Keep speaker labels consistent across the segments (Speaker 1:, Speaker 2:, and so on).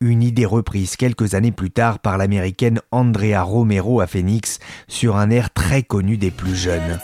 Speaker 1: une idée reprise quelques années plus tard par l'américaine Andrea Romero à Phoenix sur un air très connu des plus jeunes.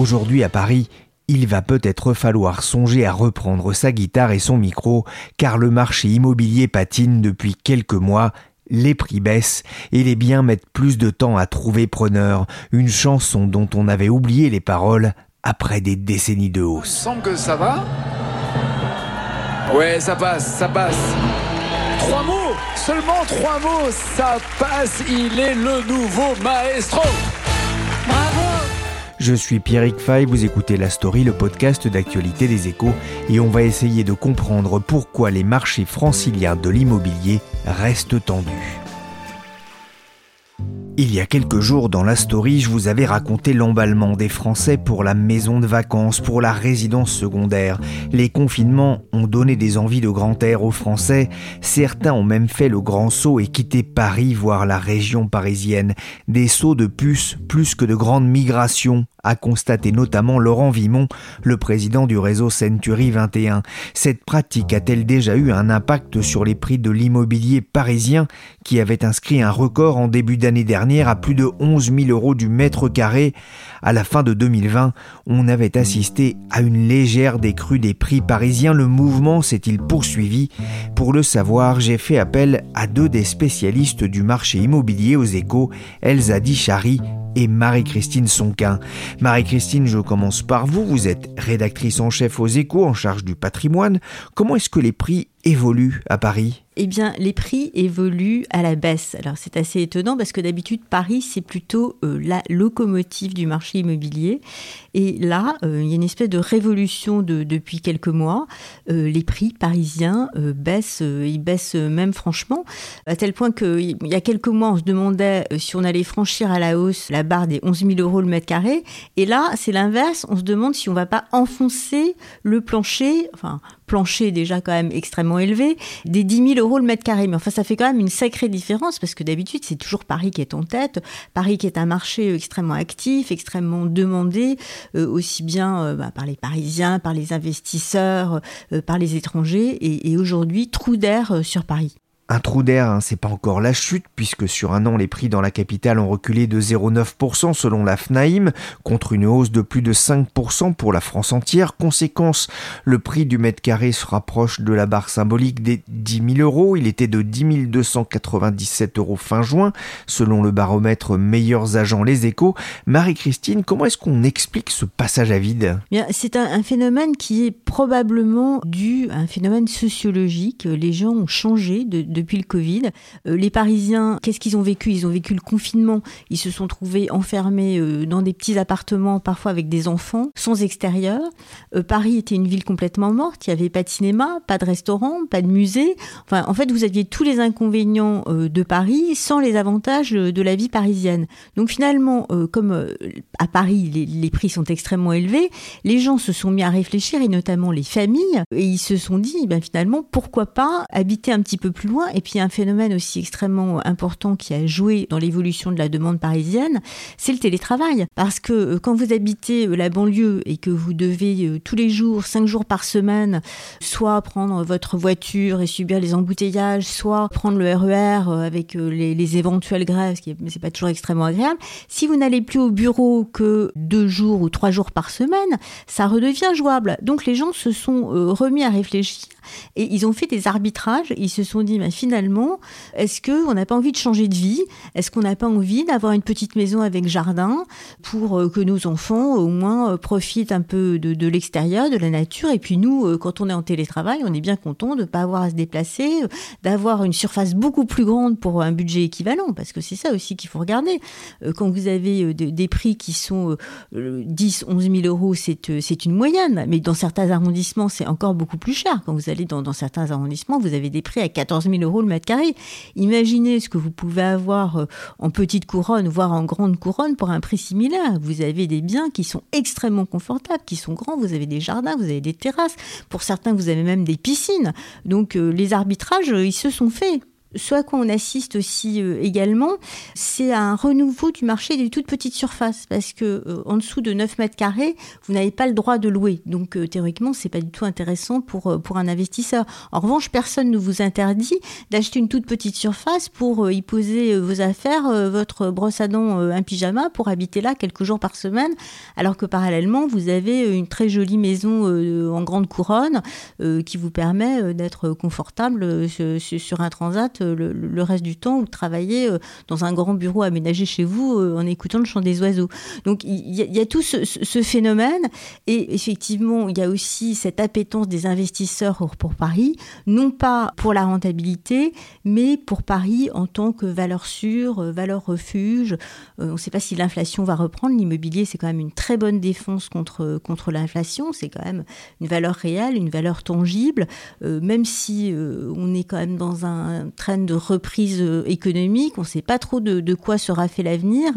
Speaker 1: Aujourd'hui à Paris, il va peut-être falloir songer à reprendre sa guitare et son micro, car le marché immobilier patine depuis quelques mois, les prix baissent et les biens mettent plus de temps à trouver preneur, une chanson dont on avait oublié les paroles après des décennies de hausse.
Speaker 2: Il semble que ça va. Ouais, ça passe, ça passe. Trois mots, seulement trois mots, ça passe, il est le nouveau maestro.
Speaker 1: Je suis Pierrick Fay, vous écoutez La Story, le podcast d'actualité des échos, et on va essayer de comprendre pourquoi les marchés franciliens de l'immobilier restent tendus. Il y a quelques jours dans la story, je vous avais raconté l'emballement des Français pour la maison de vacances, pour la résidence secondaire. Les confinements ont donné des envies de grand air aux Français. Certains ont même fait le grand saut et quitté Paris, voire la région parisienne. Des sauts de puces plus que de grandes migrations a constaté notamment Laurent Vimon, le président du réseau Century 21. Cette pratique a-t-elle déjà eu un impact sur les prix de l'immobilier parisien qui avait inscrit un record en début d'année dernière à plus de 11 000 euros du mètre carré? À la fin de 2020, on avait assisté à une légère décrue des prix parisiens. Le mouvement s'est-il poursuivi? Pour le savoir, j'ai fait appel à deux des spécialistes du marché immobilier aux échos, Elsa Dichary et Marie-Christine Sonquin. Marie-Christine, je commence par vous. Vous êtes rédactrice en chef aux échos en charge du patrimoine. Comment est-ce que les prix évoluent à Paris?
Speaker 3: Eh bien, les prix évoluent à la baisse. Alors, c'est assez étonnant parce que d'habitude, Paris, c'est plutôt euh, la locomotive du marché immobilier. Et là, euh, il y a une espèce de révolution de, depuis quelques mois. Euh, les prix parisiens baissent, ils baissent même franchement, à tel point qu'il y a quelques mois, on se demandait si on allait franchir à la hausse la barre des 11 000 euros le mètre carré. Et là, c'est l'inverse. On se demande si on va pas enfoncer le plancher, plancher déjà quand même extrêmement élevé, des 10 000 euros le mètre carré. Mais enfin, ça fait quand même une sacrée différence parce que d'habitude, c'est toujours Paris qui est en tête. Paris qui est un marché extrêmement actif, extrêmement demandé, euh, aussi bien euh, bah, par les Parisiens, par les investisseurs, euh, par les étrangers. Et, et aujourd'hui, trou d'air sur Paris.
Speaker 1: Un trou d'air, hein, c'est pas encore la chute, puisque sur un an, les prix dans la capitale ont reculé de 0,9% selon la FNAIM, contre une hausse de plus de 5% pour la France entière. Conséquence, le prix du mètre carré se rapproche de la barre symbolique des 10 000 euros. Il était de 10 297 euros fin juin, selon le baromètre Meilleurs Agents Les Échos. Marie-Christine, comment est-ce qu'on explique ce passage à vide?
Speaker 3: C'est un, phénomène qui est probablement dû à un phénomène sociologique. Les gens ont changé de depuis le Covid. Euh, les Parisiens, qu'est-ce qu'ils ont vécu? Ils ont vécu le confinement. Ils se sont trouvés enfermés euh, dans des petits appartements, parfois avec des enfants, sans extérieur. Euh, Paris était une ville complètement morte. Il n'y avait pas de cinéma, pas de restaurant, pas de musée. Enfin, en fait, vous aviez tous les inconvénients de Paris sans les avantages de la vie parisienne. Donc finalement, comme à Paris, les, prix sont extrêmement élevés, les gens se sont mis à réfléchir, et notamment les familles, et ils se sont dit, ben, finalement, pourquoi pas habiter un petit peu plus loin Et puis un phénomène aussi extrêmement important qui a joué dans l'évolution de la demande parisienne, c'est le télétravail. Parce que euh, quand vous habitez euh, la banlieue et que vous devez euh, tous les jours, cinq jours par semaine, soit prendre votre voiture et subir les embouteillages, soit prendre le RER e avec les, éventuelles grèves, ce qui n'est pas toujours extrêmement agréable, si vous n'allez plus au bureau que deux jours ou trois jours par semaine, ça redevient jouable. Donc les gens se sont remis à réfléchir et ils ont fait des arbitrages. Ils se sont dit, mais finalement, est-ce qu'on n'a pas envie de changer de vie? Est-ce qu'on n'a pas envie d'avoir une petite maison avec jardin pour euh, que nos enfants, au moins, euh, profitent un peu de, l'extérieur, de la nature? Et puis nous, euh, quand on est en télétravail, on est bien content de ne pas avoir à se déplacer, d'avoir une surface beaucoup plus grande pour un budget équivalent, parce que c'est ça aussi qu'il faut regarder. Quand vous avez des prix qui sont 10, 11 000 euros, c'est une moyenne, mais dans certains arrondissements, c'est encore beaucoup plus cher. Quand vous allez dans, certains arrondissements, vous avez des prix à 14 000 euros le mètre. Imaginez ce que vous pouvez avoir euh, en petite couronne, voire en grande couronne pour un prix similaire. Vous avez des biens qui sont extrêmement confortables, qui sont grands. Vous avez des jardins, vous avez des terrasses. Pour certains, vous avez même des piscines. Donc euh, les arbitrages, euh, ils se sont faits. Ce à quoi on assiste aussi euh, également, c'est un renouveau du marché des toutes petites surfaces, parce que euh, en dessous de 9 mètres carrés, vous n'avez pas le droit de louer. Donc euh, théoriquement, c'est pas du tout intéressant pour pour un investisseur. En revanche, personne ne vous interdit d'acheter une toute petite surface pour y poser vos affaires, votre brosse à dents, un pyjama, pour habiter là quelques jours par semaine, alors que parallèlement, vous avez une très jolie maison en grande couronne qui vous permet d'être confortable sur un transat le, reste du temps ou travailler euh, dans un grand bureau aménagé chez vous euh, en écoutant le chant des oiseaux. Donc il y, a, tout ce, phénomène et effectivement il y a aussi cette appétence des investisseurs pour Paris, non pas pour la rentabilité, mais pour Paris en tant que valeur sûre, euh, valeur refuge. on ne sait pas si l'inflation va reprendre. L'immobilier c'est quand même une très bonne défense contre, contre l'inflation. C'est quand même une valeur réelle, une valeur tangible, même si on est quand même dans un très de reprise euh, économique, on ne sait pas trop de, quoi sera fait l'avenir.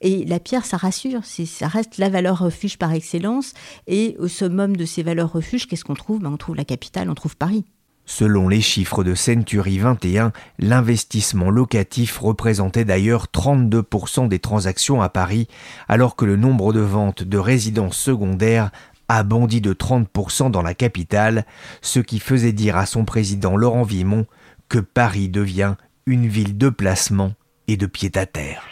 Speaker 3: Et la pierre, ça rassure, ça reste la valeur refuge par excellence. Et au summum de ces valeurs refuges, qu'est-ce qu'on trouve? Ben, On trouve la capitale, on trouve Paris.
Speaker 1: Selon les chiffres de Century 21, l'investissement locatif représentait d'ailleurs 32% des transactions à Paris, alors que le nombre de ventes de résidences secondaires a bondi de 30% dans la capitale, ce qui faisait dire à son président Laurent Vimon que Paris devient une ville de placement et de pied-à-terre.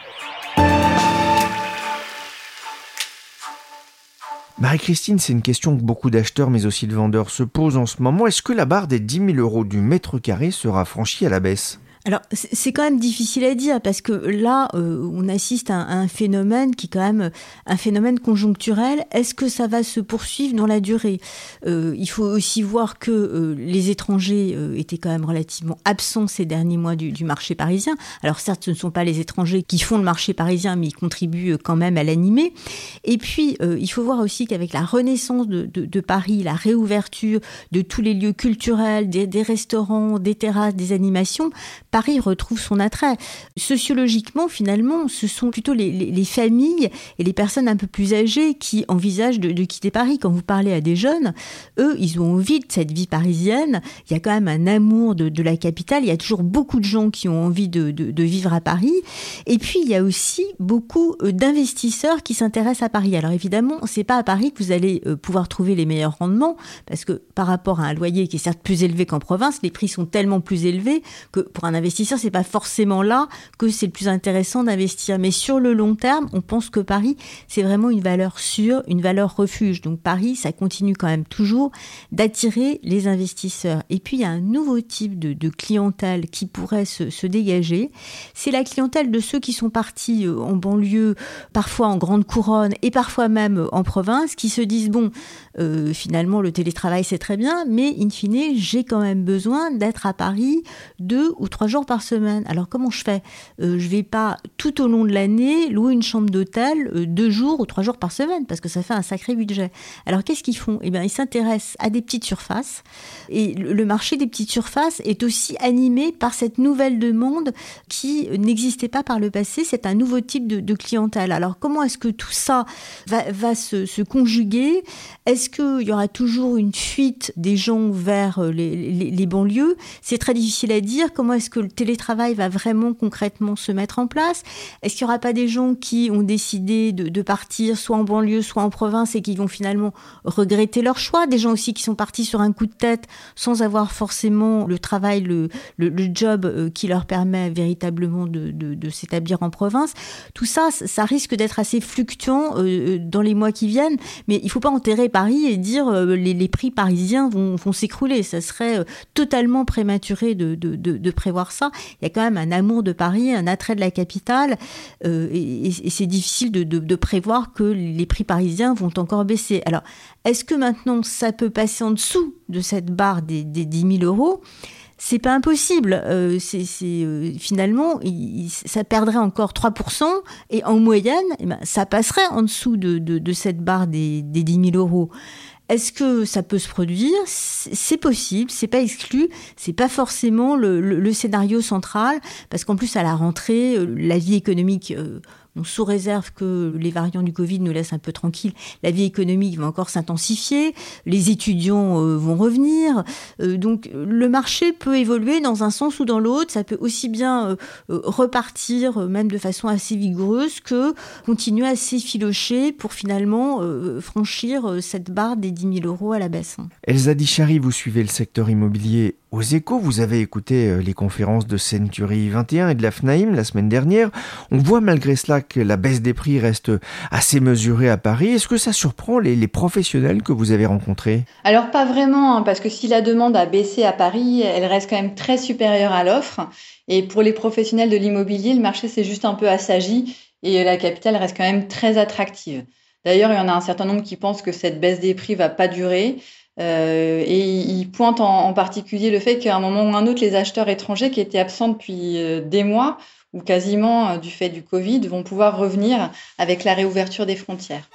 Speaker 1: Marie-Christine, c'est une question que beaucoup d'acheteurs mais aussi de vendeurs se posent en ce moment. Est-ce que la barre des 10 000 euros du mètre carré sera franchie à la baisse?
Speaker 3: Alors, c'est quand même difficile à dire parce que là, euh, on assiste à un, phénomène qui est quand même un phénomène conjoncturel. Est-ce que ça va se poursuivre dans la durée? Euh, Il faut aussi voir que euh, les étrangers étaient quand même relativement absents ces derniers mois du, marché parisien. Alors, certes, ce ne sont pas les étrangers qui font le marché parisien, mais ils contribuent quand même à l'animer. Et puis, il faut voir aussi qu'avec la renaissance de, Paris, la réouverture de tous les lieux culturels, des, des restaurants, des terrasses, des animations, Paris retrouve son attrait. Sociologiquement, finalement, ce sont plutôt les, familles et les personnes un peu plus âgées qui envisagent de, quitter Paris. Quand vous parlez à des jeunes, eux, ils ont envie de cette vie parisienne. Il y a quand même un amour de, la capitale. Il y a toujours beaucoup de gens qui ont envie de, vivre à Paris. Et puis, il y a aussi beaucoup euh, d'investisseurs qui s'intéressent à Paris. Alors évidemment, c'est pas à Paris que vous allez euh, pouvoir trouver les meilleurs rendements, parce que par rapport à un loyer qui est certes plus élevé qu'en province, les prix sont tellement plus élevés que pour un investisseur, c'est pas forcément là que c'est le plus intéressant d'investir. Mais sur le long terme, on pense que Paris, c'est vraiment une valeur sûre, une valeur refuge. Donc Paris, ça continue quand même toujours d'attirer les investisseurs. Et puis, il y a un nouveau type de, clientèle qui pourrait se, dégager. C'est la clientèle de ceux qui sont partis euh, en banlieue, parfois en grande couronne et parfois même en province, qui se disent, bon, euh, finalement, le télétravail, c'est très bien, mais in fine, j'ai quand même besoin d'être à Paris deux ou trois jours par semaine. Alors comment je fais? Euh, Je vais pas tout au long de l'année louer une chambre d'hôtel euh, deux jours ou trois jours par semaine parce que ça fait un sacré budget. Alors qu'est-ce qu'ils font? Eh bien, ils s'intéressent à des petites surfaces et le marché des petites surfaces est aussi animé par cette nouvelle demande qui n'existait pas par le passé. C'est un nouveau type de, clientèle. Alors comment est-ce que tout ça va, se, conjuguer? Est-ce qu'il y aura toujours une fuite des gens vers euh, les, banlieues? C'est très difficile à dire. Comment est-ce que le télétravail va vraiment concrètement se mettre en place Est-ce qu'il n'y aura pas des gens qui ont décidé de, partir soit en banlieue, soit en province et qui vont finalement regretter leur choix? Des gens aussi qui sont partis sur un coup de tête sans avoir forcément le travail, le, job euh, qui leur permet véritablement de, s'établir en province. Tout ça, ça risque d'être assez fluctuant euh, dans les mois qui viennent, mais il ne faut pas enterrer Paris et dire euh, les, les, prix parisiens vont, vont s'écrouler. Ça serait totalement prématuré de, de, prévoir Il y a quand même un amour de Paris, un attrait de la capitale, et, et c'est difficile de, prévoir que les prix parisiens vont encore baisser. Alors, est-ce que maintenant ça peut passer en dessous de cette barre des, des 10 000 euros? C'est pas impossible. Euh, c'est, euh, finalement, ça perdrait encore 3%, et en moyenne, eh ben, ça passerait en dessous de, cette barre des 10 000 euros. Est-ce que ça peut se produire? C'est possible, c'est pas exclu, c'est pas forcément le, scénario central, parce qu'en plus à la rentrée, euh, la vie économique sous réserve que les variants du Covid nous laissent un peu tranquilles, la vie économique va encore s'intensifier, les étudiants euh, vont revenir. Euh, donc le marché peut évoluer dans un sens ou dans l'autre. Ça peut aussi bien euh, repartir, même de façon assez vigoureuse, que continuer à s'effilocher pour finalement franchir cette barre des 10 000 euros à la baisse.
Speaker 1: Elsa Dichary, vous suivez le secteur immobilier aux échos, vous avez écouté euh, les conférences de Century 21 et de la FNAIM la semaine dernière. On voit malgré cela que la baisse des prix reste assez mesurée à Paris. Est-ce que ça surprend les, professionnels que vous avez rencontrés?
Speaker 4: Alors pas vraiment, hein, parce que si la demande a baissé à Paris, elle reste quand même très supérieure à l'offre. Et pour les professionnels de l'immobilier, le marché s'est juste un peu assagi et la capitale reste quand même très attractive. D'ailleurs, il y en a un certain nombre qui pensent que cette baisse des prix va pas durer. Euh, et il pointe en, particulier le fait qu'à un moment ou un autre, les acheteurs étrangers qui étaient absents depuis euh, des mois ou quasiment euh, du fait du Covid vont pouvoir revenir avec la réouverture des frontières.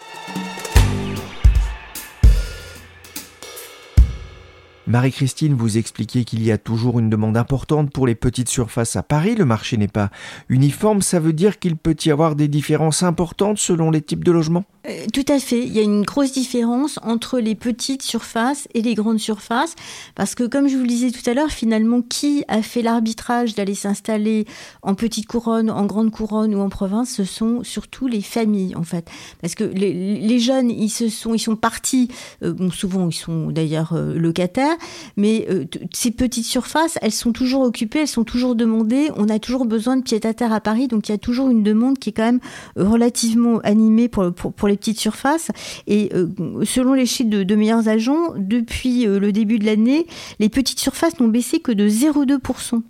Speaker 1: Marie-Christine, vous expliquez qu'il y a toujours une demande importante pour les petites surfaces à Paris. Le marché n'est pas uniforme. Ça veut dire qu'il peut y avoir des différences importantes selon les types de logements?
Speaker 3: Euh, tout à fait. Il y a une grosse différence entre les petites surfaces et les grandes surfaces. Parce que, comme je vous le disais tout à l'heure, finalement, qui a fait l'arbitrage d'aller s'installer en petite couronne, en grande couronne ou en province Ce sont surtout les familles, en fait. Parce que les, jeunes, ils, se sont, ils sont partis, euh, bon, souvent, ils sont d'ailleurs euh, locataires, mais ces petites surfaces, elles sont toujours occupées, elles sont toujours demandées. On a toujours besoin de pied à terre à Paris, donc il y a toujours une demande qui est quand même relativement animée pour, pour, pour les petites surfaces. Et euh, selon les chiffres de, meilleurs agents, depuis euh, le début de l'année, les petites surfaces n'ont baissé que de 0,2%.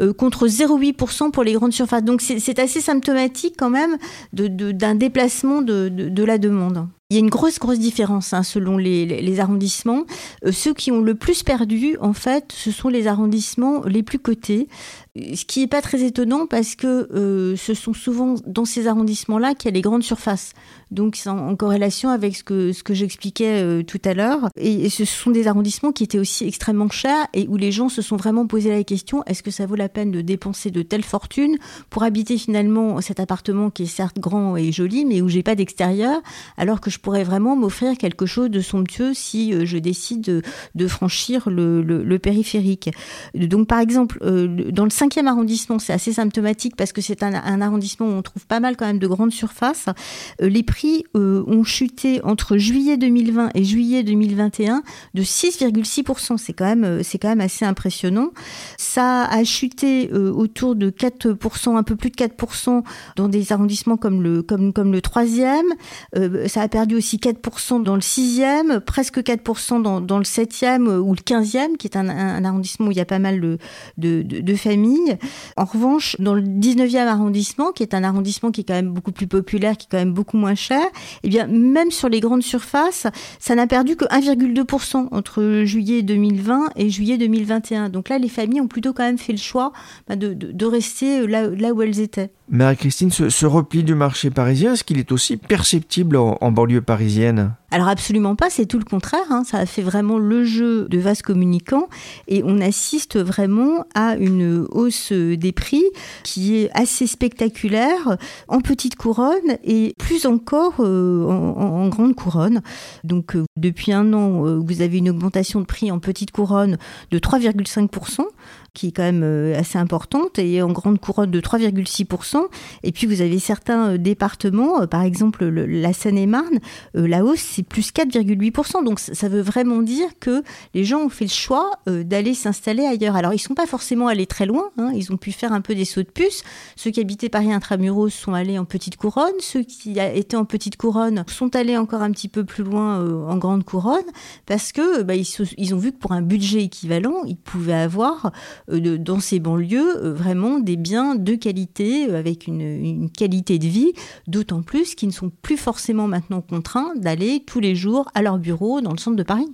Speaker 3: Euh, contre 0,8% pour les grandes surfaces. Donc c'est assez symptomatique quand même d'un déplacement de, la demande. Il y a une grosse, grosse différence hein, selon les, arrondissements. ceux qui ont le plus perdu, en fait, ce sont les arrondissements les plus cotés, ce qui n'est pas très étonnant parce que euh, ce sont souvent dans ces arrondissements-là qu'il y a les grandes surfaces. Donc c'est en, corrélation avec ce que, ce que j'expliquais euh, tout à l'heure. Et, ce sont des arrondissements qui étaient aussi extrêmement chers et où les gens se sont vraiment posé la question, est-ce que ça vaut la peine de dépenser de telles fortunes pour habiter finalement cet appartement qui est certes grand et joli, mais où j'ai pas d'extérieur, alors que je pourrais vraiment m'offrir quelque chose de somptueux si euh, je décide de, franchir le, périphérique. Donc par exemple, dans le 5 cinquième arrondissement, c'est assez symptomatique parce que c'est un, arrondissement où on trouve pas mal quand même de grandes surfaces. Euh, les prix euh, ont chuté entre juillet 2020 et juillet 2021 de 6,6%. C'est quand même, euh, c'est quand même assez impressionnant. Ça a chuté autour de 4%, un peu plus de 4% dans des arrondissements comme le, comme, comme le 3e. ça a perdu aussi 4% dans le 6e, presque 4% dans, le 7e ou le 15e, qui est un, arrondissement où il y a pas mal de, familles famille. En revanche, dans le 19e arrondissement, qui est un arrondissement qui est quand même beaucoup plus populaire, qui est quand même beaucoup moins cher, eh bien, même sur les grandes surfaces, ça n'a perdu que 1,2% entre juillet 2020 et juillet 2021. Donc là, les familles ont plutôt quand même fait le choix bah, de, rester là, là où elles étaient.
Speaker 1: Marie-Christine, ce, repli du marché parisien, est-ce qu'il est aussi perceptible en banlieue parisienne?
Speaker 3: Alors absolument pas, c'est tout le contraire. Hein. Ça fait vraiment le jeu de vases communicants et on assiste vraiment à une hausse des prix qui est assez spectaculaire en petite couronne et plus encore euh, en, grande couronne. Donc euh, depuis un an, euh, vous avez une augmentation de prix en petite couronne de 3,5% qui est quand même assez importante, et en grande couronne de 3,6%. Et puis vous avez certains départements, par exemple la Seine-et-Marne, la hausse c'est plus 4,8%. Donc ça veut vraiment dire que les gens ont fait le choix euh, d'aller s'installer ailleurs. Alors ils ne sont pas forcément allés très loin, hein. ils ont pu faire un peu des sauts de puce. Ceux qui habitaient Paris intramuros sont allés en petite couronne, ceux qui étaient en petite couronne sont allés encore un petit peu plus loin euh, en grande couronne parce que bah, ils, ont vu que pour un budget équivalent, ils pouvaient avoir euh, dans ces banlieues vraiment des biens de qualité avec une, une qualité de vie, d'autant plus qu'ils ne sont plus forcément maintenant contraints d'aller tous les jours à leur bureau dans le centre de Paris.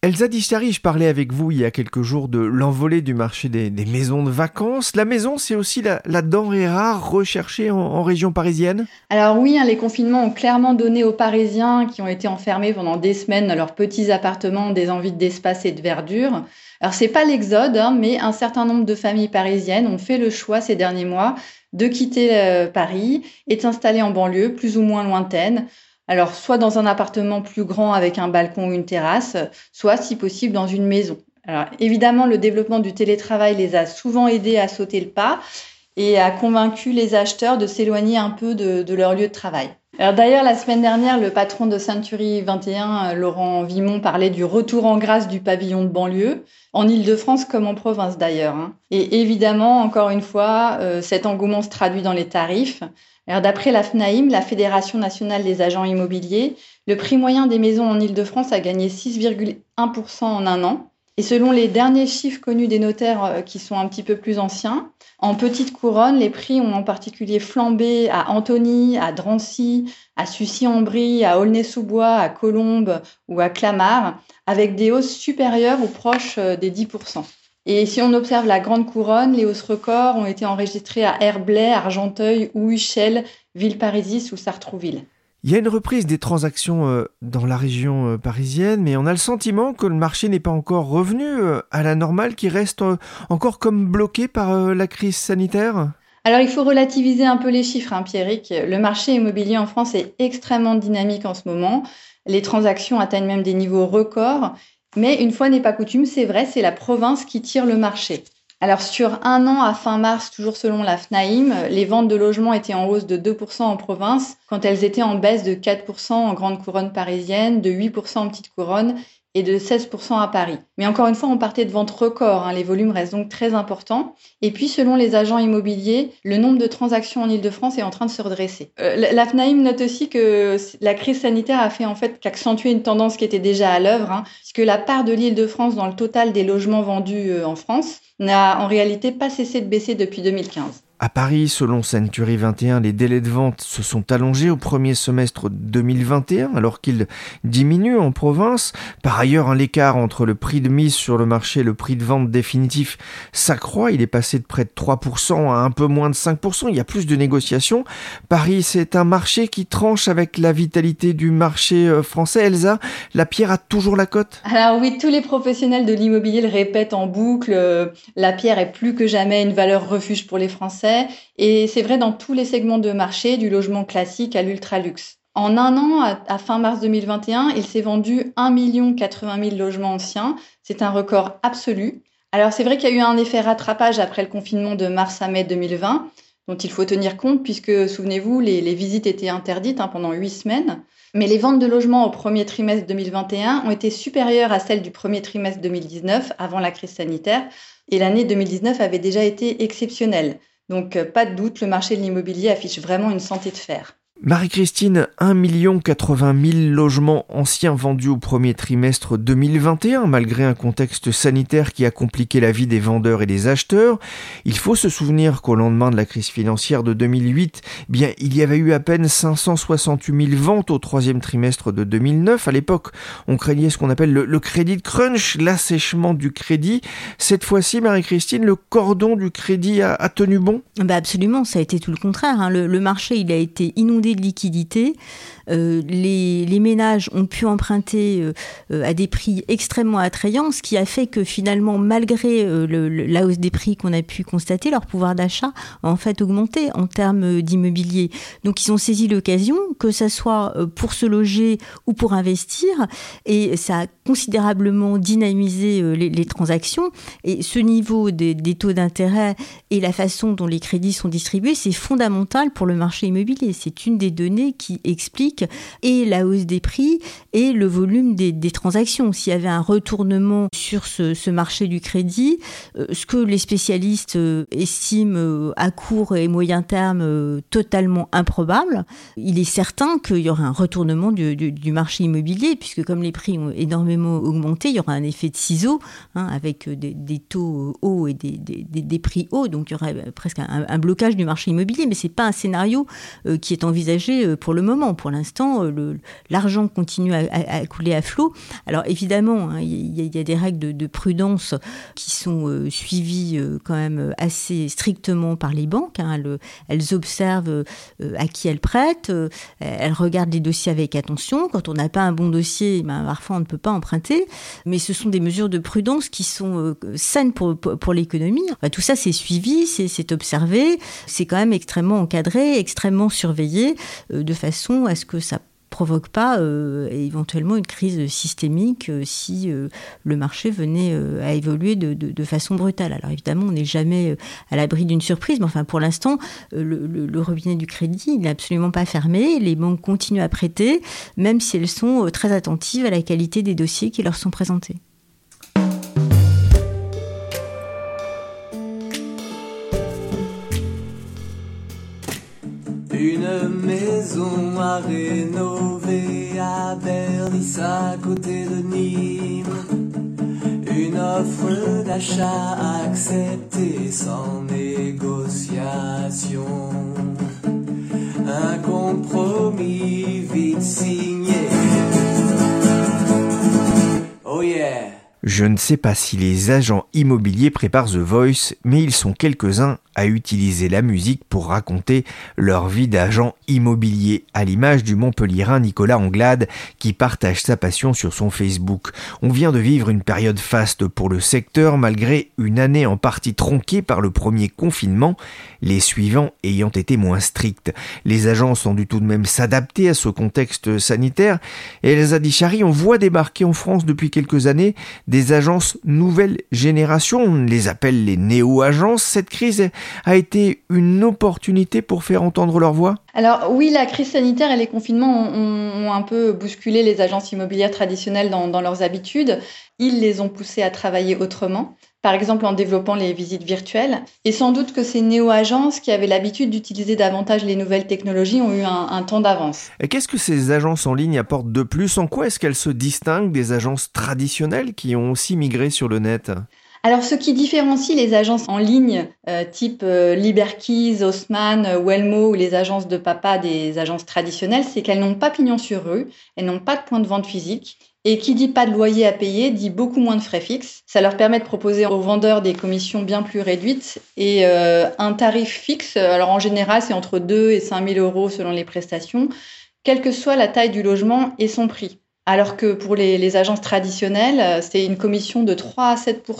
Speaker 1: Elsa Distari, je parlais avec vous il y a quelques jours de l'envolée du marché des, maisons de vacances. La maison, c'est aussi la, denrée rare recherchée en, région parisienne?
Speaker 4: Alors oui, hein, les confinements ont clairement donné aux Parisiens qui ont été enfermés pendant des semaines dans leurs petits appartements des envies d'espace et de verdure. Alors c'est pas l'exode, hein, mais un certain nombre de familles parisiennes ont fait le choix ces derniers mois de quitter euh, Paris et de s'installer en banlieue, plus ou moins lointaine, alors, soit dans un appartement plus grand avec un balcon ou une terrasse, soit, si possible, dans une maison. Alors, évidemment, le développement du télétravail les a souvent aidés à sauter le pas et a convaincu les acheteurs de s'éloigner un peu de, leur lieu de travail. D'ailleurs, la semaine dernière, le patron de Century 21, Laurent Vimon, parlait du retour en grâce du pavillon de banlieue, en Ile-de-France comme en province d'ailleurs. Hein. Et évidemment, encore une fois, euh, cet engouement se traduit dans les tarifs. D'après la FNAIM, la Fédération nationale des agents immobiliers, le prix moyen des maisons en Ile-de-France a gagné 6,1% en un an. Et selon les derniers chiffres connus des notaires euh, qui sont un petit peu plus anciens, en petite couronne, les prix ont en particulier flambé à Antony, à Drancy, à Sucy-en-Brie, à Aulnay-sous-Bois, à Colombes ou à Clamart, avec des hausses supérieures ou proches euh, des 10%. Et si on observe la Grande Couronne, les hausses records ont été enregistrées à Herblay, Argenteuil, Ouichel, Villeparisis ou Sartrouville.
Speaker 1: Il y a une reprise des transactions euh, dans la région euh, parisienne, mais on a le sentiment que le marché n'est pas encore revenu euh, à la normale, qui reste encore comme bloqué par la crise sanitaire?
Speaker 4: Alors il faut relativiser un peu les chiffres, hein, Pierrick. Le marché immobilier en France est extrêmement dynamique en ce moment. Les transactions atteignent même des niveaux records mais une fois n'est pas coutume, c'est vrai, c'est la province qui tire le marché. Alors sur un an à fin mars, toujours selon la FNAIM, les ventes de logements étaient en hausse de 2% en province, quand elles étaient en baisse de 4% en grande couronne parisienne, de 8% en petite couronne et de 16% à Paris. Mais encore une fois, on partait de ventes records, hein. les volumes restent donc très importants. Et puis, selon les agents immobiliers, le nombre de transactions en Ile-de-France est en train de se redresser. Euh, la FNAIM note aussi que la crise sanitaire a fait en fait qu'accentuer une tendance qui était déjà à l'œuvre, hein, puisque la part de l'Île-de-France dans le total des logements vendus euh, en France n'a en réalité pas cessé de baisser depuis 2015.
Speaker 1: À Paris, selon Century 21, les délais de vente se sont allongés au premier semestre 2021 alors qu'ils diminuent en province. Par ailleurs, l'écart entre le prix de mise sur le marché et le prix de vente définitif s'accroît. Il est passé de près de 3% à un peu moins de 5%. Il y a plus de négociations. Paris, c'est un marché qui tranche avec la vitalité du marché euh, français. Elsa, la pierre a toujours la cote?
Speaker 4: Alors oui, tous les professionnels de l'immobilier le répètent en boucle. Euh, la pierre est plus que jamais une valeur refuge pour les Français. Et c'est vrai dans tous les segments de marché, du logement classique à l'ultra-luxe. En un an, à, fin mars 2021, il s'est vendu 1 80 000 logements anciens. C'est un record absolu. Alors c'est vrai qu'il y a eu un effet rattrapage après le confinement de mars à mai 2020, dont il faut tenir compte puisque, souvenez-vous, les, visites étaient interdites hein, pendant huit semaines. Mais les ventes de logements au premier trimestre 2021 ont été supérieures à celles du premier trimestre 2019, avant la crise sanitaire, et l'année 2019 avait déjà été exceptionnelle. Donc, euh, pas de doute, le marché de l'immobilier affiche vraiment une santé de fer.
Speaker 1: Marie-Christine, 1 80 000 logements anciens vendus au premier trimestre 2021, malgré un contexte sanitaire qui a compliqué la vie des vendeurs et des acheteurs. Il faut se souvenir qu'au lendemain de la crise financière de 2008, eh bien, il y avait eu à peine 568 000 ventes au troisième trimestre de 2009. À l'époque, on craignait ce qu'on appelle le, crédit crunch, l'assèchement du crédit. Cette fois-ci, Marie-Christine, le cordon du crédit a, tenu bon?
Speaker 3: Bah Absolument, ça a été tout le contraire. Hein. le marché, il a été inondé de liquidité. Euh, les, ménages ont pu emprunter euh, euh, à des prix extrêmement attrayants, ce qui a fait que finalement, malgré la hausse des prix qu'on a pu constater, leur pouvoir d'achat a en fait augmenté en termes d'immobilier. Donc ils ont saisi l'occasion, que ce soit pour se loger ou pour investir, et ça a considérablement dynamisé les, transactions. Et ce niveau des, des taux d'intérêt et la façon dont les crédits sont distribués, c'est fondamental pour le marché immobilier. C'est une des données qui explique et la hausse des prix et le volume des, transactions. S'il y avait un retournement sur ce, marché du crédit, euh, ce que les spécialistes euh, estiment euh, à court et moyen terme totalement improbable, il est certain qu'il y aura un retournement du, marché immobilier, puisque comme les prix ont énormément augmenté, il y aura un effet de ciseau, hein, avec des, taux hauts et des, prix hauts, donc il y aurait presque un, blocage du marché immobilier, mais ce n'est pas un scénario qui est envisagé pour le moment. Pour l'instant, l'argent continue à, couler à flot. Alors évidemment, hein, il y, a des règles de, prudence qui sont euh, suivies euh, quand même assez strictement par les banques. Hein. Elles, observent euh, à qui elles prêtent, elles regardent les dossiers avec attention. Quand on n'a pas un bon dossier, ben, parfois on ne peut pas emprunter. Mais ce sont des mesures de prudence qui sont saines pour, l'économie. tout ça, c'est suivi, c'est observé, c'est quand même extrêmement encadré, extrêmement surveillé, de façon à ce que ça provoque pas euh, éventuellement une crise systémique euh, si euh, le marché venait à évoluer de, façon brutale. Alors évidemment, on n'est jamais à l'abri d'une surprise, mais enfin pour l'instant, le, robinet du crédit n'est absolument pas fermé. Les banques continuent à prêter, même si elles sont très attentives à la qualité des dossiers qui leur sont présentés.
Speaker 5: Maison à rénover à Bernice à côté de Nîmes. Une offre d'achat acceptée sans négociation. Un compromis vite signé. Oh yeah!
Speaker 1: Je ne sais pas si les agents immobiliers préparent The Voice, mais ils sont quelques-uns à utiliser la musique pour raconter leur vie d'agent immobilier, à l'image du Montpellierin Nicolas Anglade qui partage sa passion sur son Facebook. On vient de vivre une période faste pour le secteur malgré une année en partie tronquée par le premier confinement, les suivants ayant été moins stricts. Les agences ont dû tout de même s'adapter à ce contexte sanitaire et Elsa Dichari, on voit débarquer en France depuis quelques années des agences nouvelle génération, on les appelle les néo-agences. Cette crise a été une opportunité pour faire entendre leur voix
Speaker 4: Alors oui, la crise sanitaire et les confinements ont, un peu bousculé les agences immobilières traditionnelles dans, dans leurs habitudes. Ils les ont poussées à travailler autrement par exemple en développant les visites virtuelles. Et sans doute que ces néo-agences qui avaient l'habitude d'utiliser davantage les nouvelles technologies ont eu un, temps d'avance.
Speaker 1: Et qu'est-ce que ces agences en ligne apportent de plus? En quoi est-ce qu'elles se distinguent des agences traditionnelles qui ont aussi migré sur le net?
Speaker 4: Alors, ce qui différencie les agences en ligne, euh, type euh, Liberkeys, Haussmann, euh, Wellmo ou les agences de papa des agences traditionnelles, c'est qu'elles n'ont pas pignon sur rue, elles n'ont pas de point de vente physique. Et qui dit pas de loyer à payer dit beaucoup moins de frais fixes. Ça leur permet de proposer aux vendeurs des commissions bien plus réduites et un tarif fixe. Alors en général, c'est entre 2 et 5 000 euros selon les prestations, quelle que soit la taille du logement et son prix. Alors que pour les, agences traditionnelles, euh, c'est une commission de 3 à 7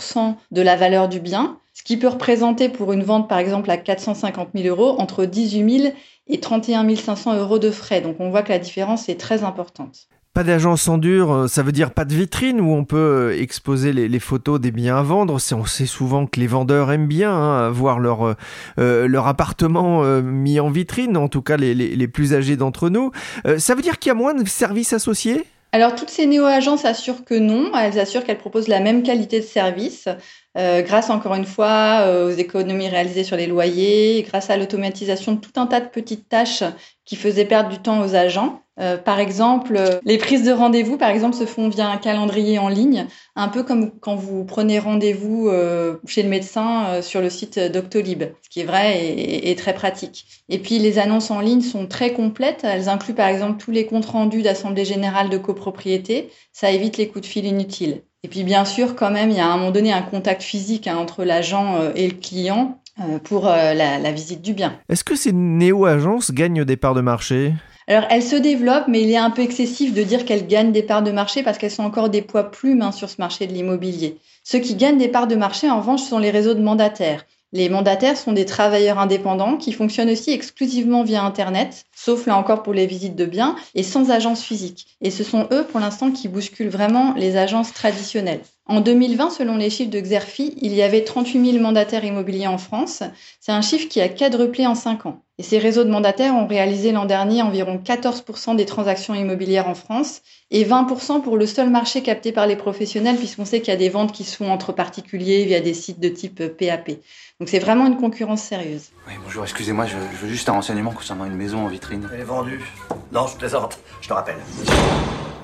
Speaker 4: de la valeur du bien, ce qui peut représenter pour une vente par exemple à 450 000 euros entre 18 000 et 31 500 euros de frais. Donc on voit que la différence est très importante.
Speaker 1: Pas d'agence en dur, euh, ça veut dire pas de vitrine où on peut euh, exposer les, photos des biens à vendre. On sait souvent que les vendeurs aiment bien hein, voir leur, leur appartement mis en vitrine, en tout cas les, plus âgés d'entre nous. ça veut dire qu'il y a moins de services associés?
Speaker 4: Alors toutes ces néo-agences assurent que non, elles assurent qu'elles proposent la même qualité de service, euh, grâce encore une fois euh, aux économies réalisées sur les loyers, grâce à l'automatisation de tout un tas de petites tâches qui faisaient perdre du temps aux agents. Euh, par exemple, les prises de rendez-vous, par exemple, se font via un calendrier en ligne, un peu comme quand vous prenez rendez-vous chez le médecin sur le site Doctolib, ce qui est vrai et, très pratique. Et puis, les annonces en ligne sont très complètes. Elles incluent, par exemple, tous les comptes rendus d'assemblée générale de copropriété. Ça évite les coups de fil inutiles. Et puis bien sûr, quand même, il y a à un moment donné un contact physique hein, entre l'agent euh, et le client euh, pour euh, la, la, visite du bien.
Speaker 1: Est-ce que ces néo-agences gagnent des parts de marché?
Speaker 4: Alors, elles se développent, mais il est un peu excessif de dire qu'elles gagnent des parts de marché parce qu'elles sont encore des poids plumes hein, sur ce marché de l'immobilier. Ceux qui gagnent des parts de marché, en revanche, sont les réseaux de mandataires. Les mandataires sont des travailleurs indépendants qui fonctionnent aussi exclusivement via Internet, sauf là encore pour les visites de biens, et sans agence physique. Et ce sont eux, pour l'instant, qui bousculent vraiment les agences traditionnelles. En 2020, selon les chiffres de Xerfi, il y avait 38 000 mandataires immobiliers en France. C'est un chiffre qui a quadruplé en 5 ans. Et ces réseaux de mandataires ont réalisé l'an dernier environ 14% des transactions immobilières en France et 20% pour le seul marché capté par les professionnels, puisqu'on sait qu'il y a des ventes qui se font entre particuliers via des sites de type PAP. Donc c'est vraiment une concurrence sérieuse.
Speaker 6: Oui, bonjour, excusez-moi, je, je, veux juste un renseignement concernant une maison en vitrine.
Speaker 7: Elle est vendue. Non, je plaisante, je te rappelle.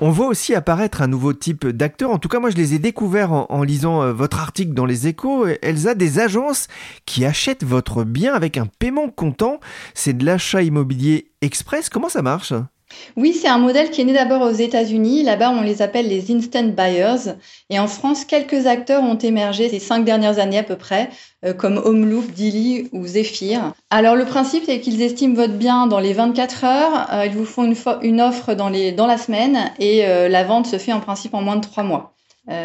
Speaker 1: On voit aussi apparaître un nouveau type d'acteurs. En tout cas, moi, je les ai découverts en, lisant euh, votre article dans les échos. Elsa, des agences qui achètent votre bien avec un paiement comptant. C'est de l'achat immobilier express. Comment ça marche?
Speaker 4: Oui, c'est un modèle qui est né d'abord aux États-Unis. Là-bas, on les appelle les instant buyers. Et en France, quelques acteurs ont émergé ces cinq dernières années à peu près, euh, comme Homeloop, Dilly ou Zephyr. Alors, le principe, c'est qu'ils estiment votre bien dans les 24 heures. Euh, ils vous font une, offre dans, les, dans, la semaine et euh, la vente se fait en principe en moins de trois mois.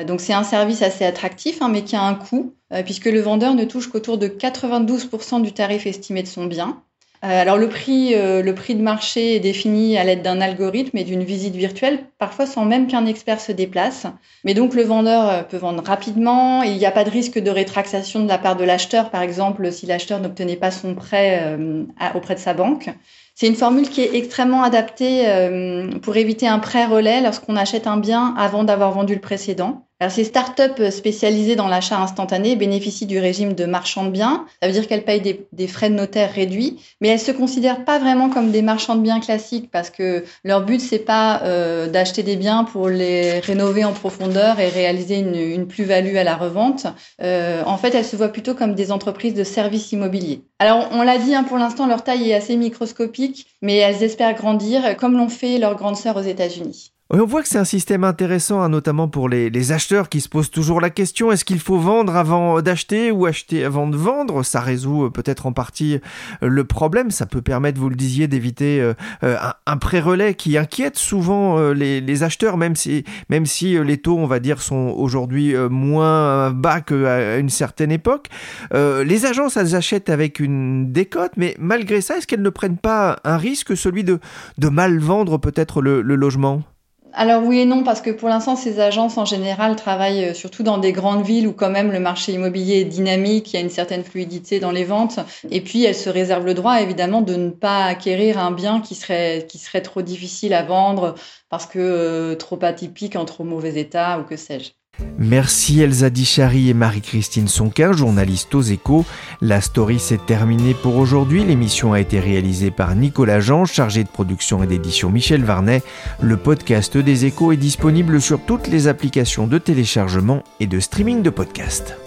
Speaker 4: Donc, c'est un service assez attractif, hein, mais qui a un coût, puisque le vendeur ne touche qu'autour de 92% du tarif estimé de son bien. Euh, alors le prix, euh, le prix de marché est défini à l'aide d'un algorithme et d'une visite virtuelle, parfois sans même qu'un expert se déplace. Mais donc le vendeur euh, peut vendre rapidement, il n'y a pas de risque de rétractation de la part de l'acheteur, par exemple si l'acheteur n'obtenait pas son prêt auprès de sa banque. C'est une formule qui est extrêmement adaptée pour éviter un prêt relais lorsqu'on achète un bien avant d'avoir vendu le précédent. Alors, ces startups spécialisées dans l'achat instantané bénéficient du régime de marchand de biens. Ça veut dire qu'elles payent des, frais de notaire réduits, mais elles se considèrent pas vraiment comme des marchands de biens classiques parce que leur but c'est pas euh, d'acheter des biens pour les rénover en profondeur et réaliser une, une plus-value à la revente. Euh, en fait, elles se voient plutôt comme des entreprises de services immobiliers. Alors, on l'a dit, hein, pour l'instant, leur taille est assez microscopique, mais elles espèrent grandir comme l'ont fait leurs grandes sœurs aux États-Unis.
Speaker 1: On voit que c'est un système intéressant, hein, notamment pour les, acheteurs qui se posent toujours la question est-ce qu'il faut vendre avant d'acheter ou acheter avant de vendre? Ça résout euh, peut-être en partie euh, le problème. Ça peut permettre, vous le disiez, d'éviter euh, un, pré-relais qui inquiète souvent les, acheteurs, même si, les taux, on va dire, sont aujourd'hui moins bas qu'à une certaine époque. les agences, elles achètent avec une décote, mais malgré ça, est-ce qu'elles ne prennent pas un risque, celui de, mal vendre peut-être le logement?
Speaker 4: Alors oui et non, parce que pour l'instant, ces agences en général travaillent euh, surtout dans des grandes villes où quand même le marché immobilier est dynamique, il y a une certaine fluidité dans les ventes, et puis elles se réservent le droit évidemment de ne pas acquérir un bien qui serait, qui serait trop difficile à vendre parce que euh, trop atypique, en trop mauvais état ou que sais-je.
Speaker 1: Merci Elsa Dichary et Marie-Christine Sonquin, journalistes aux échos. La story s'est terminée pour aujourd'hui. L'émission a été réalisée par Nicolas Jean, chargé de production et d'édition Michel Varnet. Le podcast des échos est disponible sur toutes les applications de téléchargement et de streaming de podcasts.